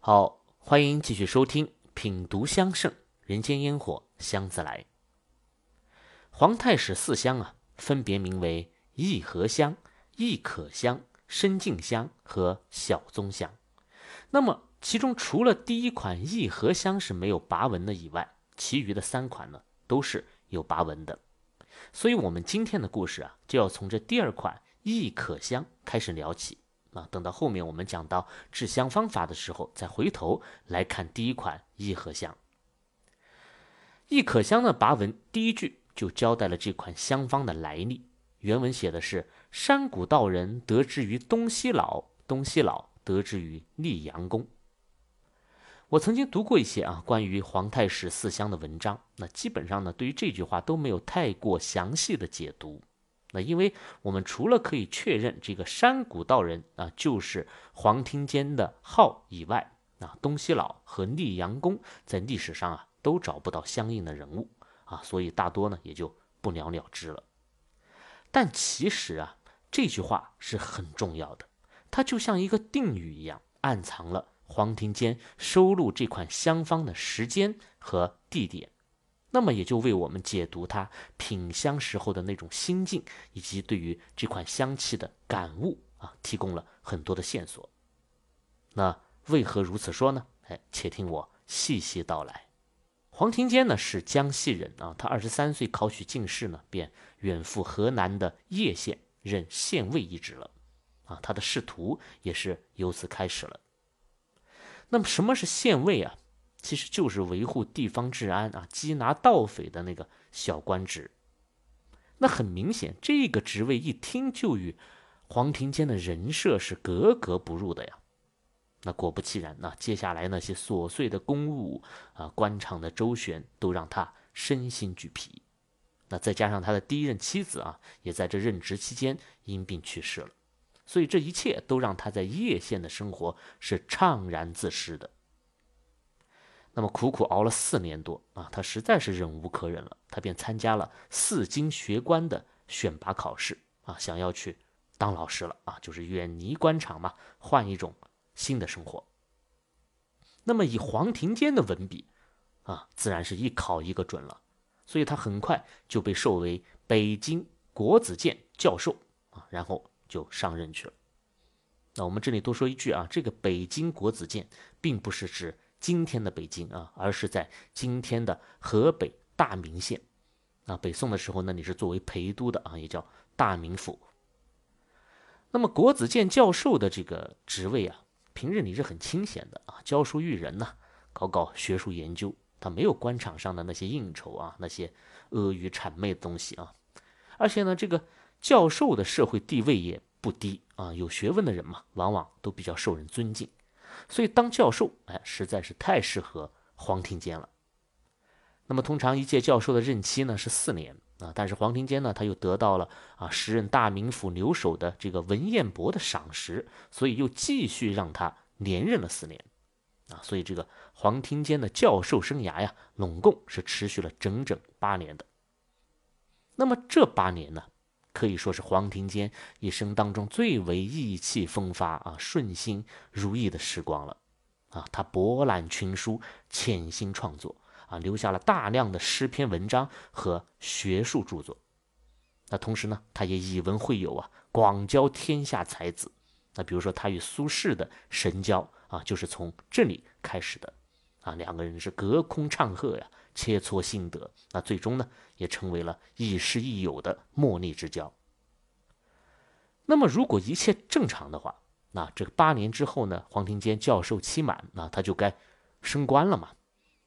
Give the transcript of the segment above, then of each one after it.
好，欢迎继续收听《品读香盛人间烟火香自来》。皇太史四香啊，分别名为益和香、益可香、深净香和小宗香。那么其中除了第一款益和香是没有拔纹的以外，其余的三款呢都是有拔纹的。所以，我们今天的故事啊，就要从这第二款益可香开始聊起。等到后面我们讲到制香方法的时候，再回头来看第一款益和香。益可香的拔文第一句就交代了这款香方的来历。原文写的是：山谷道人得之于东西老，东西老得之于溧阳宫。我曾经读过一些啊关于皇太史四香的文章，那基本上呢，对于这句话都没有太过详细的解读。那因为我们除了可以确认这个山谷道人啊就是黄庭坚的号以外，啊东西老和溧阳宫在历史上啊都找不到相应的人物啊，所以大多呢也就不了了之了。但其实啊这句话是很重要的，它就像一个定语一样，暗藏了黄庭坚收录这款香方的时间和地点。那么也就为我们解读他品香时候的那种心境，以及对于这款香气的感悟啊，提供了很多的线索。那为何如此说呢？哎，且听我细细道来。黄庭坚呢是江西人啊，他二十三岁考取进士呢，便远赴河南的叶县任县尉一职了。啊，他的仕途也是由此开始了。那么什么是县尉啊？其实就是维护地方治安啊，缉拿盗匪的那个小官职。那很明显，这个职位一听就与黄庭坚的人设是格格不入的呀。那果不其然，那接下来那些琐碎的公务啊、官场的周旋，都让他身心俱疲。那再加上他的第一任妻子啊，也在这任职期间因病去世了，所以这一切都让他在叶县的生活是怅然自失的。那么苦苦熬了四年多啊，他实在是忍无可忍了，他便参加了四经学官的选拔考试啊，想要去当老师了啊，就是远离官场嘛，换一种新的生活。那么以黄庭坚的文笔啊，自然是一考一个准了，所以他很快就被授为北京国子监教授啊，然后就上任去了。那我们这里多说一句啊，这个北京国子监并不是指。今天的北京啊，而是在今天的河北大名县。啊，北宋的时候，那你是作为陪都的啊，也叫大名府。那么国子监教授的这个职位啊，平日里是很清闲的啊，教书育人呢，搞搞学术研究，他没有官场上的那些应酬啊，那些阿谀谄媚的东西啊。而且呢，这个教授的社会地位也不低啊，有学问的人嘛，往往都比较受人尊敬。所以当教授，哎，实在是太适合黄庭坚了。那么通常一届教授的任期呢是四年啊，但是黄庭坚呢他又得到了啊时任大名府留守的这个文彦博的赏识，所以又继续让他连任了四年啊。所以这个黄庭坚的教授生涯呀，拢共是持续了整整八年的。那么这八年呢？可以说是黄庭坚一生当中最为意气风发啊、顺心如意的时光了，啊，他博览群书，潜心创作啊，留下了大量的诗篇文章和学术著作。那同时呢，他也以文会友啊，广交天下才子。那比如说他与苏轼的神交啊，就是从这里开始的，啊，两个人是隔空唱和呀。切磋心得，那最终呢，也成为了亦师亦友的莫逆之交。那么，如果一切正常的话，那这个八年之后呢，黄庭坚教授期满，那他就该升官了嘛。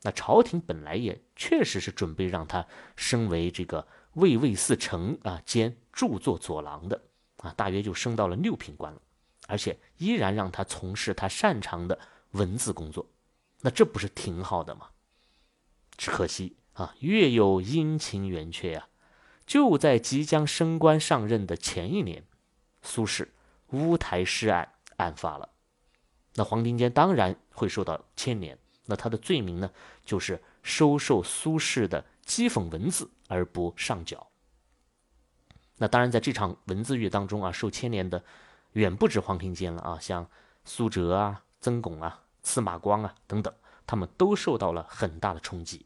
那朝廷本来也确实是准备让他升为这个卫尉四丞啊，兼著作左郎的啊，大约就升到了六品官了，而且依然让他从事他擅长的文字工作。那这不是挺好的吗？只可惜啊，月有阴晴圆缺呀！就在即将升官上任的前一年，苏轼乌台诗案案发了。那黄庭坚当然会受到牵连。那他的罪名呢，就是收受苏轼的讥讽文字而不上缴。那当然，在这场文字狱当中啊，受牵连的远不止黄庭坚了啊，像苏辙啊、曾巩啊，司马光啊等等，他们都受到了很大的冲击。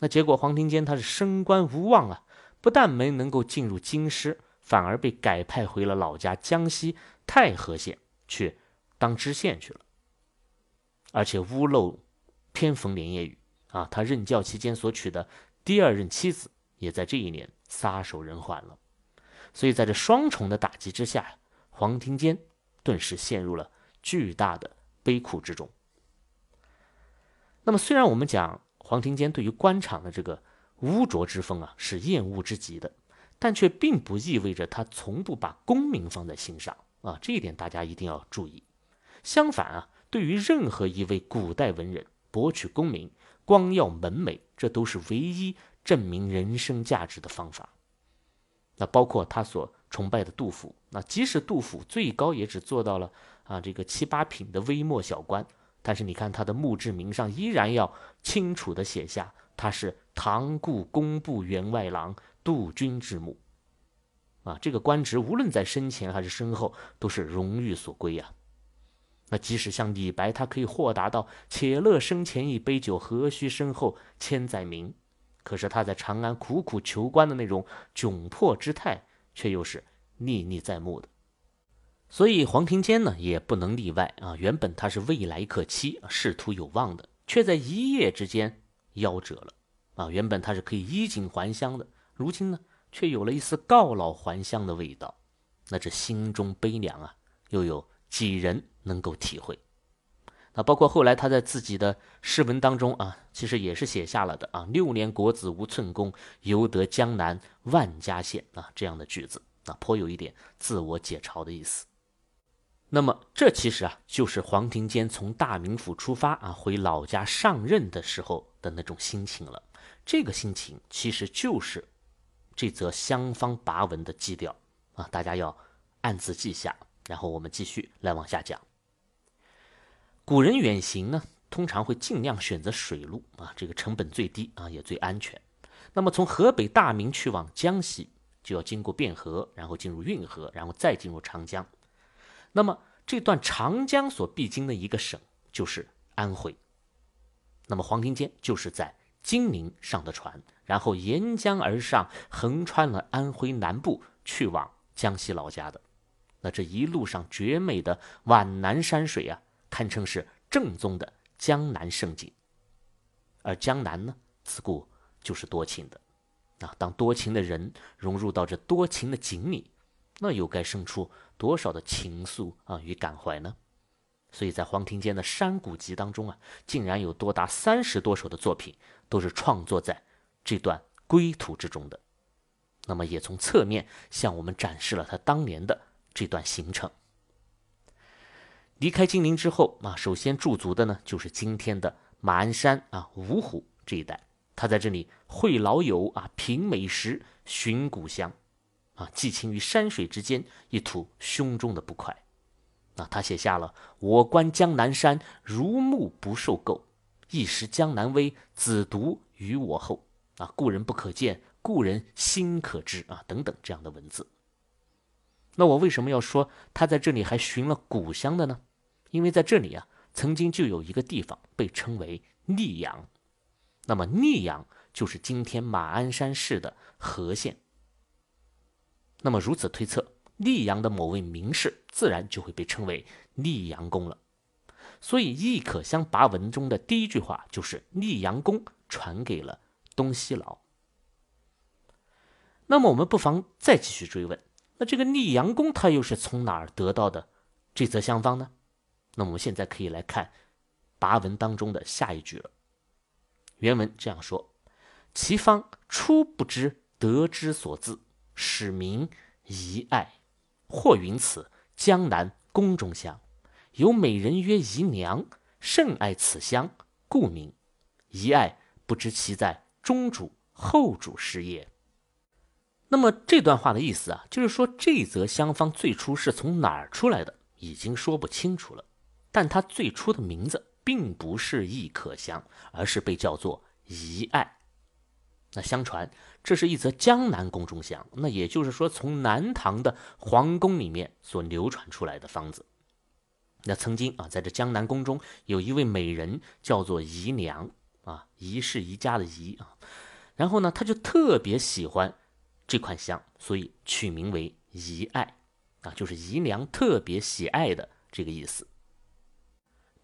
那结果黄庭坚他是升官无望啊，不但没能够进入京师，反而被改派回了老家江西太和县去当知县去了，而且屋漏偏逢连夜雨啊，他任教期间所娶的第二任妻子也在这一年撒手人寰了。所以在这双重的打击之下，黄庭坚顿时陷入了巨大的悲苦之中。那么，虽然我们讲黄庭坚对于官场的这个污浊之风啊是厌恶之极的，但却并不意味着他从不把功名放在心上啊。这一点大家一定要注意。相反啊，对于任何一位古代文人博取功名、光耀门楣，这都是唯一证明人生价值的方法。那包括他所崇拜的杜甫，那即使杜甫最高也只做到了啊这个七八品的微末小官，但是你看他的墓志铭上依然要清楚的写下他是唐故工部员外郎杜君之墓，啊这个官职无论在生前还是身后都是荣誉所归呀。那即使像李白，他可以豁达到且乐生前一杯酒，何须身后千载名。可是他在长安苦苦求官的那种窘迫之态，却又是历历在目的。所以黄庭坚呢，也不能例外啊。原本他是未来可期、仕途有望的，却在一夜之间夭折了啊。原本他是可以衣锦还乡的，如今呢，却有了一丝告老还乡的味道。那这心中悲凉啊，又有几人能够体会？啊，包括后来他在自己的诗文当中啊，其实也是写下了的啊，“六年国子无寸功，犹得江南万家县”啊这样的句子啊，颇有一点自我解嘲的意思。那么这其实啊，就是黄庭坚从大名府出发啊，回老家上任的时候的那种心情了。这个心情其实就是这则乡方跋文的基调啊，大家要暗自记下，然后我们继续来往下讲。古人远行呢，通常会尽量选择水路啊，这个成本最低啊，也最安全。那么从河北大名去往江西，就要经过汴河，然后进入运河，然后再进入长江。那么这段长江所必经的一个省就是安徽。那么黄庭坚就是在金陵上的船，然后沿江而上，横穿了安徽南部，去往江西老家的。那这一路上绝美的皖南山水啊！堪称是正宗的江南胜景，而江南呢，自古就是多情的。啊，当多情的人融入到这多情的景里，那又该生出多少的情愫啊与感怀呢？所以在黄庭坚的《山谷集》当中啊，竟然有多达三十多首的作品都是创作在这段归途之中的。那么，也从侧面向我们展示了他当年的这段行程。离开金陵之后啊，首先驻足的呢就是今天的马鞍山啊、芜湖这一带。他在这里会老友啊，品美食，寻故乡，啊，寄情于山水之间，一吐胸中的不快。啊，他写下了“我观江南山，如沐不受垢。一时江南威，子独于我后。啊，故人不可见，故人心可知。啊，等等这样的文字。那我为什么要说他在这里还寻了故乡的呢？因为在这里啊，曾经就有一个地方被称为溧阳，那么溧阳就是今天马鞍山市的和县。那么如此推测，溧阳的某位名士自然就会被称为溧阳公了。所以《亦可乡跋文》中的第一句话就是溧阳公传给了东西老。那么我们不妨再继续追问，那这个溧阳公他又是从哪儿得到的这则香方呢？那我们现在可以来看跋文当中的下一句了。原文这样说：“其方初不知得之所自，使名遗爱。或云此江南宫中乡，有美人曰姨娘，甚爱此乡，故名遗爱。不知其在中主后主时也。”那么这段话的意思啊，就是说这则香方最初是从哪儿出来的，已经说不清楚了。但它最初的名字并不是易可香，而是被叫做遗爱。那相传这是一则江南宫中香，那也就是说从南唐的皇宫里面所流传出来的方子。那曾经啊，在这江南宫中有一位美人叫做姨娘啊，姨是宜家的姨啊。然后呢，他就特别喜欢这款香，所以取名为姨爱啊，就是姨娘特别喜爱的这个意思。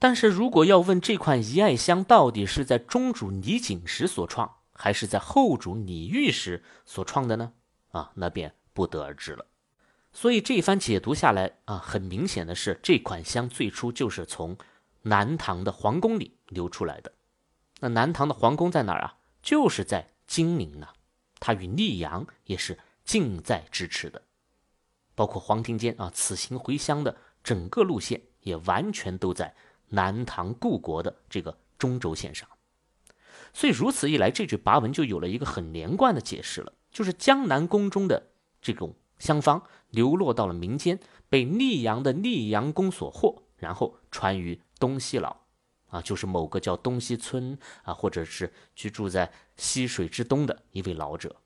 但是如果要问这款姨爱香到底是在中主李景时所创，还是在后主李煜时所创的呢？啊，那便不得而知了。所以这一番解读下来啊，很明显的是，这款香最初就是从南唐的皇宫里流出来的。那南唐的皇宫在哪儿啊？就是在。金陵呢，它与溧阳也是近在咫尺的，包括黄庭坚啊，此行回乡的整个路线也完全都在南唐故国的这个中轴线上，所以如此一来，这句跋文就有了一个很连贯的解释了，就是江南宫中的这种香方流落到了民间，被溧阳的溧阳宫所获，然后传于东西老。啊，就是某个叫东西村啊，或者是居住在溪水之东的一位老者。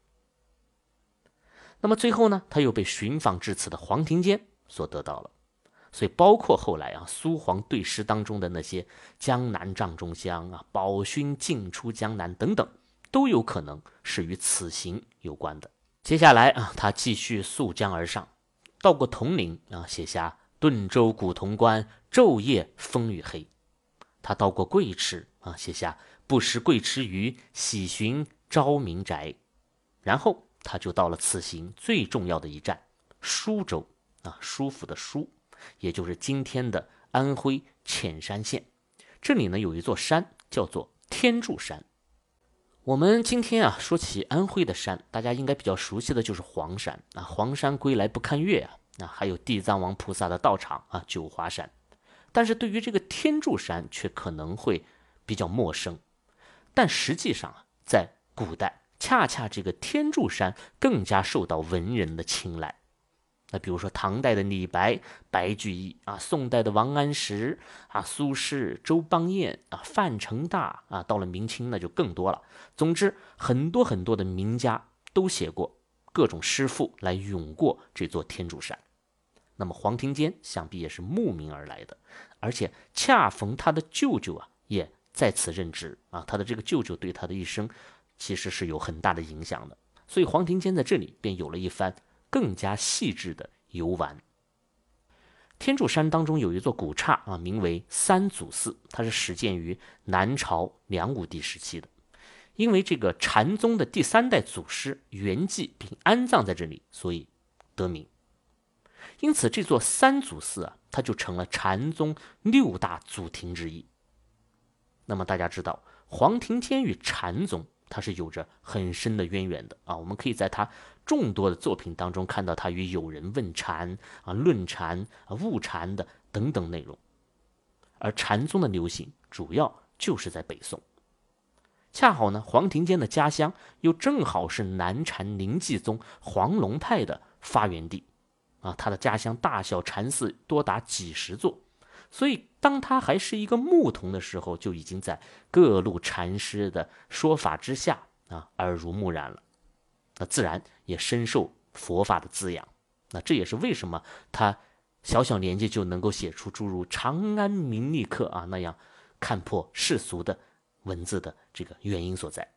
那么最后呢，他又被寻访至此的黄庭坚所得到了。所以，包括后来啊，苏黄对诗当中的那些“江南帐中香”啊，“宝勋进出江南”等等，都有可能是与此行有关的。接下来啊，他继续溯江而上，到过铜陵啊，写下“顿州古潼关，昼夜风雨黑”。他到过贵池啊，写下“不识贵池鱼，喜寻昭明宅”，然后他就到了此行最重要的一站——舒州啊，舒服的舒，也就是今天的安徽潜山县。这里呢有一座山叫做天柱山。我们今天啊说起安徽的山，大家应该比较熟悉的就是黄山啊，“黄山归来不看岳”啊，啊，还有地藏王菩萨的道场啊，九华山。但是对于这个天柱山却可能会比较陌生，但实际上啊，在古代恰恰这个天柱山更加受到文人的青睐。那比如说唐代的李白、白居易啊，宋代的王安石啊、苏轼、周邦彦啊、范成大啊，到了明清那就更多了。总之，很多很多的名家都写过各种诗赋来咏过这座天柱山。那么黄庭坚想必也是慕名而来的，而且恰逢他的舅舅啊也在此任职啊，他的这个舅舅对他的一生其实是有很大的影响的，所以黄庭坚在这里便有了一番更加细致的游玩。天柱山当中有一座古刹啊，名为三祖寺，它是始建于南朝梁武帝时期的，因为这个禅宗的第三代祖师圆寂并安葬在这里，所以得名。因此，这座三祖寺啊，它就成了禅宗六大祖庭之一。那么，大家知道黄庭坚与禅宗，他是有着很深的渊源的啊。我们可以在他众多的作品当中看到他与友人问禅啊、论禅啊、悟禅的等等内容。而禅宗的流行主要就是在北宋，恰好呢，黄庭坚的家乡又正好是南禅临济宗黄龙派的发源地。啊，他的家乡大小禅寺多达几十座，所以当他还是一个牧童的时候，就已经在各路禅师的说法之下啊耳濡目染了，那自然也深受佛法的滋养。那这也是为什么他小小年纪就能够写出诸如《长安名利客》啊那样看破世俗的文字的这个原因所在。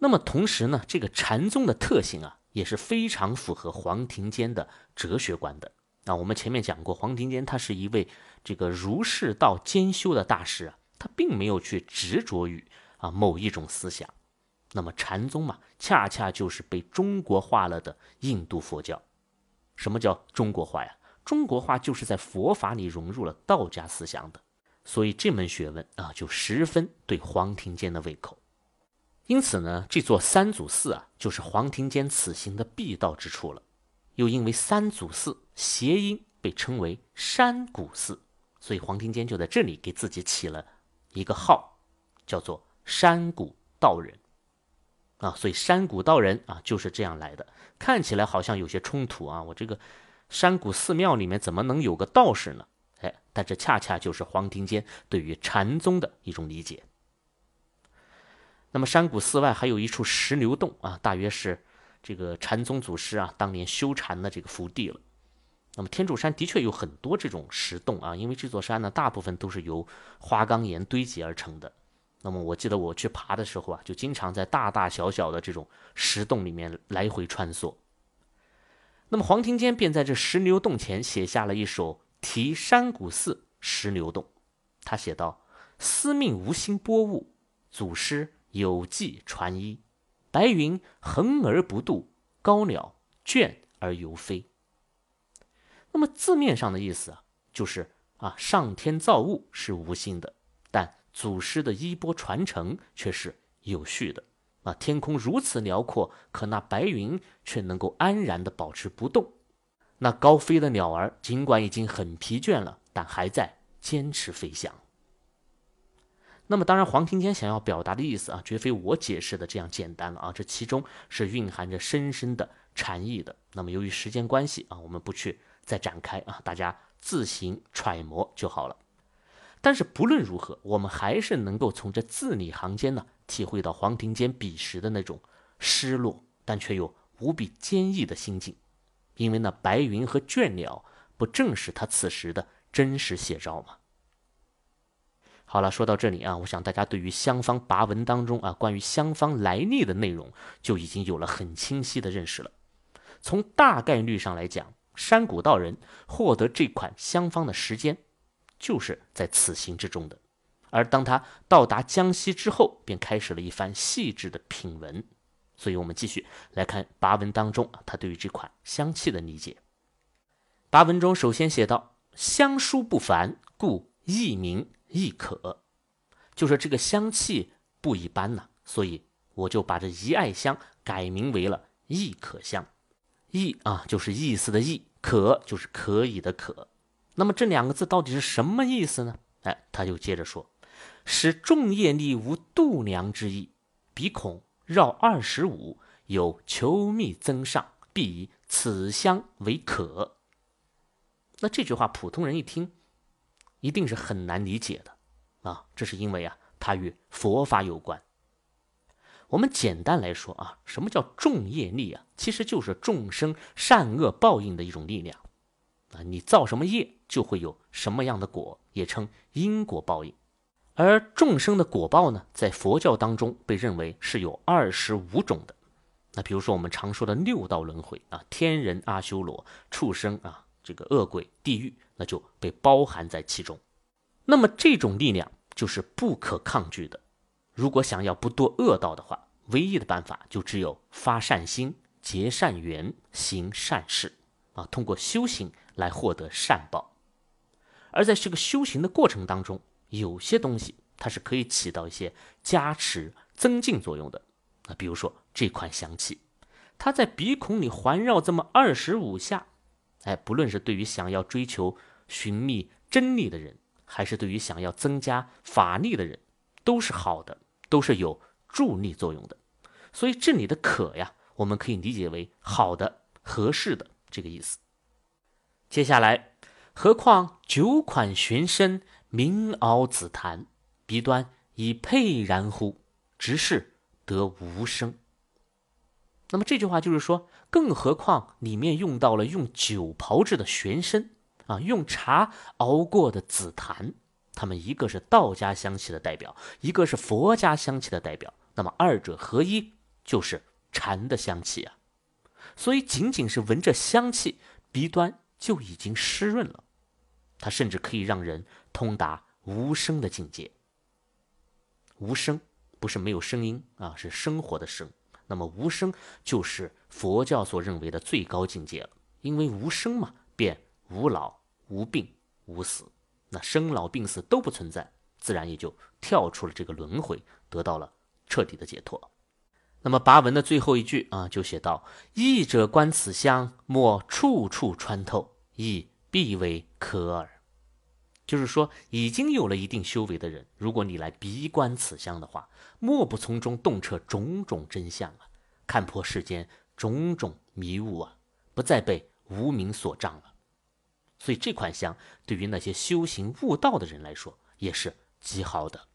那么同时呢，这个禅宗的特性啊。也是非常符合黄庭坚的哲学观的。那我们前面讲过，黄庭坚他是一位这个儒释道兼修的大师啊，他并没有去执着于啊某一种思想。那么禅宗嘛，恰恰就是被中国化了的印度佛教。什么叫中国化呀？中国化就是在佛法里融入了道家思想的。所以这门学问啊，就十分对黄庭坚的胃口。因此呢，这座三祖寺啊，就是黄庭坚此行的必到之处了。又因为三祖寺谐音被称为山谷寺，所以黄庭坚就在这里给自己起了一个号，叫做山谷道人。啊，所以山谷道人啊就是这样来的。看起来好像有些冲突啊，我这个山谷寺庙里面怎么能有个道士呢？哎，但这恰恰就是黄庭坚对于禅宗的一种理解。那么山谷寺外还有一处石牛洞啊，大约是这个禅宗祖师啊当年修禅的这个福地了。那么天柱山的确有很多这种石洞啊，因为这座山呢，大部分都是由花岗岩堆积而成的。那么我记得我去爬的时候啊，就经常在大大小小的这种石洞里面来回穿梭。那么黄庭坚便在这石牛洞前写下了一首题山谷寺石牛洞。他写道：“司命无心拨物，祖师有迹传一。白云横而不渡，高鸟倦而犹飞。”那么字面上的意思啊，就是啊，上天造物是无心的，但祖师的衣钵传承却是有序的。啊，天空如此辽阔，可那白云却能够安然的保持不动。那高飞的鸟儿尽管已经很疲倦了，但还在坚持飞翔。那么，当然，黄庭坚想要表达的意思啊，绝非我解释的这样简单了啊，这其中是蕴含着深深的禅意的。那么，由于时间关系啊，我们不去。再展开啊，大家自行揣摩就好了。但是不论如何，我们还是能够从这字里行间呢，体会到黄庭坚彼时的那种失落，但却又无比坚毅的心境。因为那白云和倦鸟，不正是他此时的真实写照吗？好了，说到这里啊，我想大家对于香方跋文当中啊，关于香方来历的内容，就已经有了很清晰的认识了。从大概率上来讲。山谷道人获得这款香方的时间，就是在此行之中的。而当他到达江西之后，便开始了一番细致的品闻。所以，我们继续来看跋文当中他对于这款香气的理解。跋文中首先写道：“香疏不凡，故易名易可。”就说这个香气不一般呐，所以我就把这一爱香改名为了易可香。易啊，就是意思的易。可就是可以的可，那么这两个字到底是什么意思呢？哎，他就接着说，使众业力无度量之意，鼻孔绕二十五，有求觅增上，必以此香为可。那这句话普通人一听，一定是很难理解的啊，这是因为啊，它与佛法有关。我们简单来说啊，什么叫众业力啊？其实就是众生善恶报应的一种力量啊。你造什么业，就会有什么样的果，也称因果报应。而众生的果报呢，在佛教当中被认为是有二十五种的。那比如说我们常说的六道轮回啊，天人、阿修罗、畜生啊，这个恶鬼、地狱，那就被包含在其中。那么这种力量就是不可抗拒的。如果想要不堕恶道的话，唯一的办法就只有发善心、结善缘、行善事啊，通过修行来获得善报。而在这个修行的过程当中，有些东西它是可以起到一些加持、增进作用的。那比如说这款香气，它在鼻孔里环绕这么二十五下，哎，不论是对于想要追求寻觅真理的人，还是对于想要增加法力的人，都是好的。都是有助力作用的，所以这里的“可”呀，我们可以理解为好的、合适的这个意思。接下来，何况九款玄参，明敖紫檀，鼻端以佩然乎？直是得无声。那么这句话就是说，更何况里面用到了用酒炮制的玄参啊，用茶熬过的紫檀。他们一个是道家香气的代表，一个是佛家香气的代表，那么二者合一就是禅的香气啊。所以仅仅是闻着香气，鼻端就已经湿润了。它甚至可以让人通达无声的境界。无声不是没有声音啊，是生活的声。那么无声就是佛教所认为的最高境界了，因为无声嘛，便无老、无病、无死。那生老病死都不存在，自然也就跳出了这个轮回，得到了彻底的解脱。那么跋文的最后一句啊，就写到：“义者观此香，莫处处穿透，亦必为可耳。”就是说，已经有了一定修为的人，如果你来鼻观此香的话，莫不从中洞彻种种真相啊，看破世间种种迷雾啊，不再被无名所障了。所以这款香对于那些修行悟道的人来说也是极好的。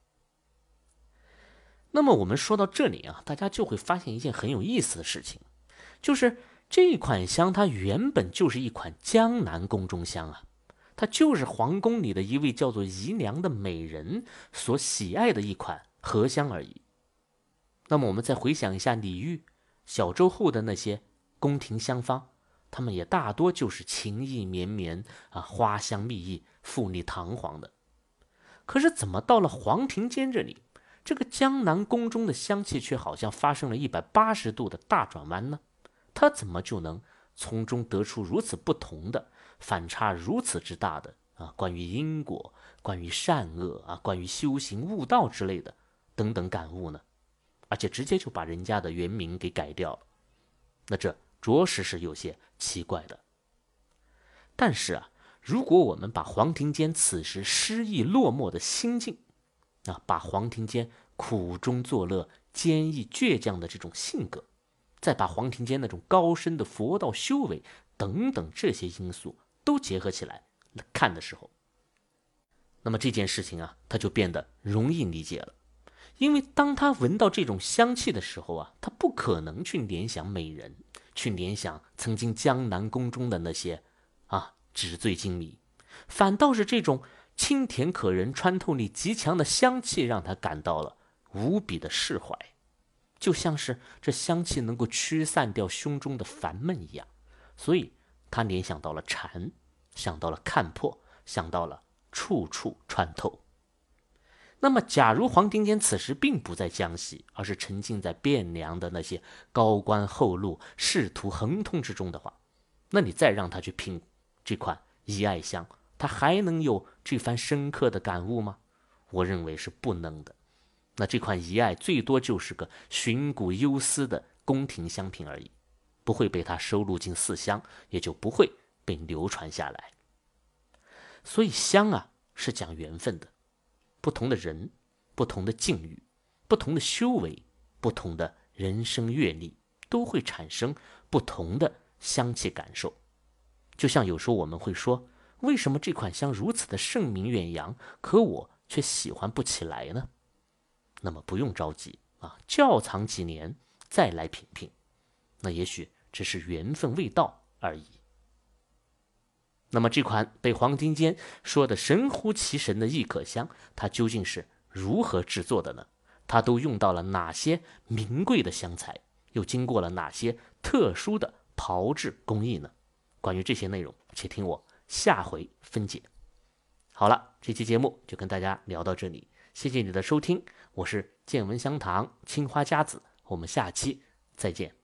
那么我们说到这里啊，大家就会发现一件很有意思的事情，就是这款香它原本就是一款江南宫中香啊，它就是皇宫里的一位叫做姨娘的美人所喜爱的一款荷香而已。那么我们再回想一下李煜、小周后的那些宫廷香方，他们也大多就是情意绵绵啊，花香蜜意、富丽堂皇的。可是怎么到了黄庭坚这里，这个江南宫中的香气却好像发生了一百八十度的大转弯呢？他怎么就能从中得出如此不同的反差，如此之大的啊？关于因果、关于善恶啊、关于修行悟道之类的等等感悟呢？而且直接就把人家的原名给改掉了，那这着实是有些奇怪的。但是啊，如果我们把黄庭坚此时失意落寞的心境，啊，把黄庭坚苦中作乐、坚毅倔强的这种性格，再把黄庭坚那种高深的佛道修为等等这些因素都结合起来看的时候，那么这件事情啊，他就变得容易理解了。因为当他闻到这种香气的时候啊，他不可能去联想美人，去联想曾经江南宫中的那些啊纸醉金迷，反倒是这种清甜可人、穿透力极强的香气，让他感到了无比的释怀。就像是这香气能够驱散掉胸中的烦闷一样，所以他联想到了禅，想到了看破，想到了处处穿透。那么，假如黄庭坚此时并不在江西，而是沉浸在汴梁的那些高官厚禄、仕途亨通之中的话，那你再让他去品这款遗爱香，他还能有这番深刻的感悟吗？我认为是不能的。那这款遗爱最多就是个寻古幽思的宫廷香品而已，不会被他收录进四香，也就不会被流传下来。所以香啊是讲缘分的，不同的人、不同的境遇、不同的修为、不同的人生阅历，都会产生不同的香气感受。就像有时候我们会说，为什么这款香如此的盛名远扬，可我却喜欢不起来呢？那么不用着急啊，窖藏几年再来品品，那也许只是缘分未到而已。那么这款被黄庭坚说的神乎其神的异可香，它究竟是如何制作的呢？它都用到了哪些名贵的香材？又经过了哪些特殊的炮制工艺呢？关于这些内容，且听我下回分解。好了，这期节目就跟大家聊到这里。谢谢你的收听，我是见闻香堂青花家子，我们下期再见。